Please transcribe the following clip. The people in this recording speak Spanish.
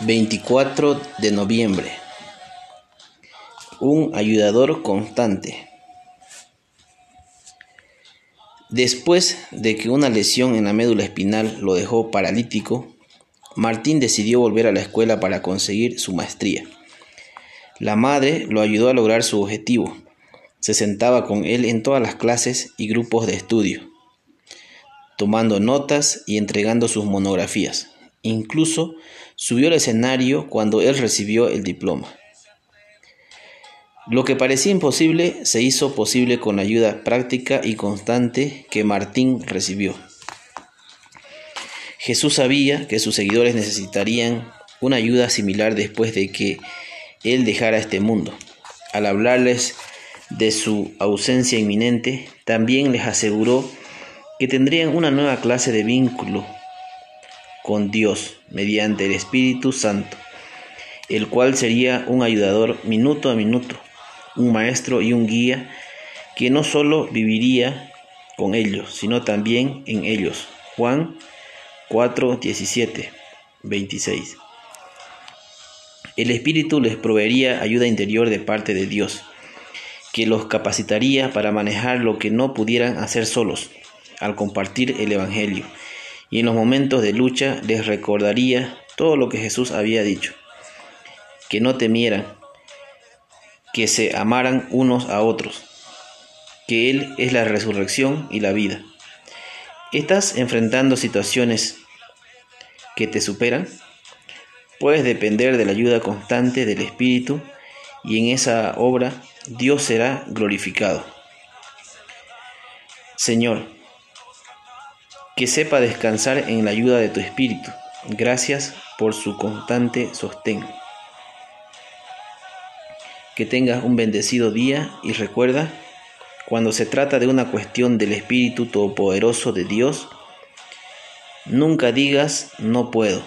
24 de noviembre. Un ayudador constante. Después de que una lesión en la médula espinal lo dejó paralítico, Martín decidió volver a la escuela para conseguir su maestría. La madre lo ayudó a lograr su objetivo. Se sentaba con él en todas las clases y grupos de estudio, tomando notas y entregando sus monografías. Incluso subió al escenario cuando él recibió el diploma. Lo que parecía imposible se hizo posible con la ayuda práctica y constante que Martín recibió. Jesús sabía que sus seguidores necesitarían una ayuda similar después de que Él dejara este mundo. Al hablarles de su ausencia inminente, también les aseguró que tendrían una nueva clase de vínculo con Dios mediante el Espíritu Santo, el cual sería un ayudador minuto a minuto, un maestro y un guía que no solo viviría con ellos, sino también en ellos. Juan 4, 17, 26. El Espíritu les proveería ayuda interior de parte de Dios, que los capacitaría para manejar lo que no pudieran hacer solos al compartir el Evangelio y en los momentos de lucha les recordaría todo lo que Jesús había dicho, que no temieran, que se amaran unos a otros, que Él es la resurrección y la vida. ¿Estás enfrentando situaciones que te superan? Puedes depender de la ayuda constante del Espíritu y en esa obra Dios será glorificado. Señor, que sepa descansar en la ayuda de tu Espíritu. Gracias por su constante sostén. Que tengas un bendecido día y recuerda, cuando se trata de una cuestión del Espíritu Todopoderoso de Dios, nunca digas no puedo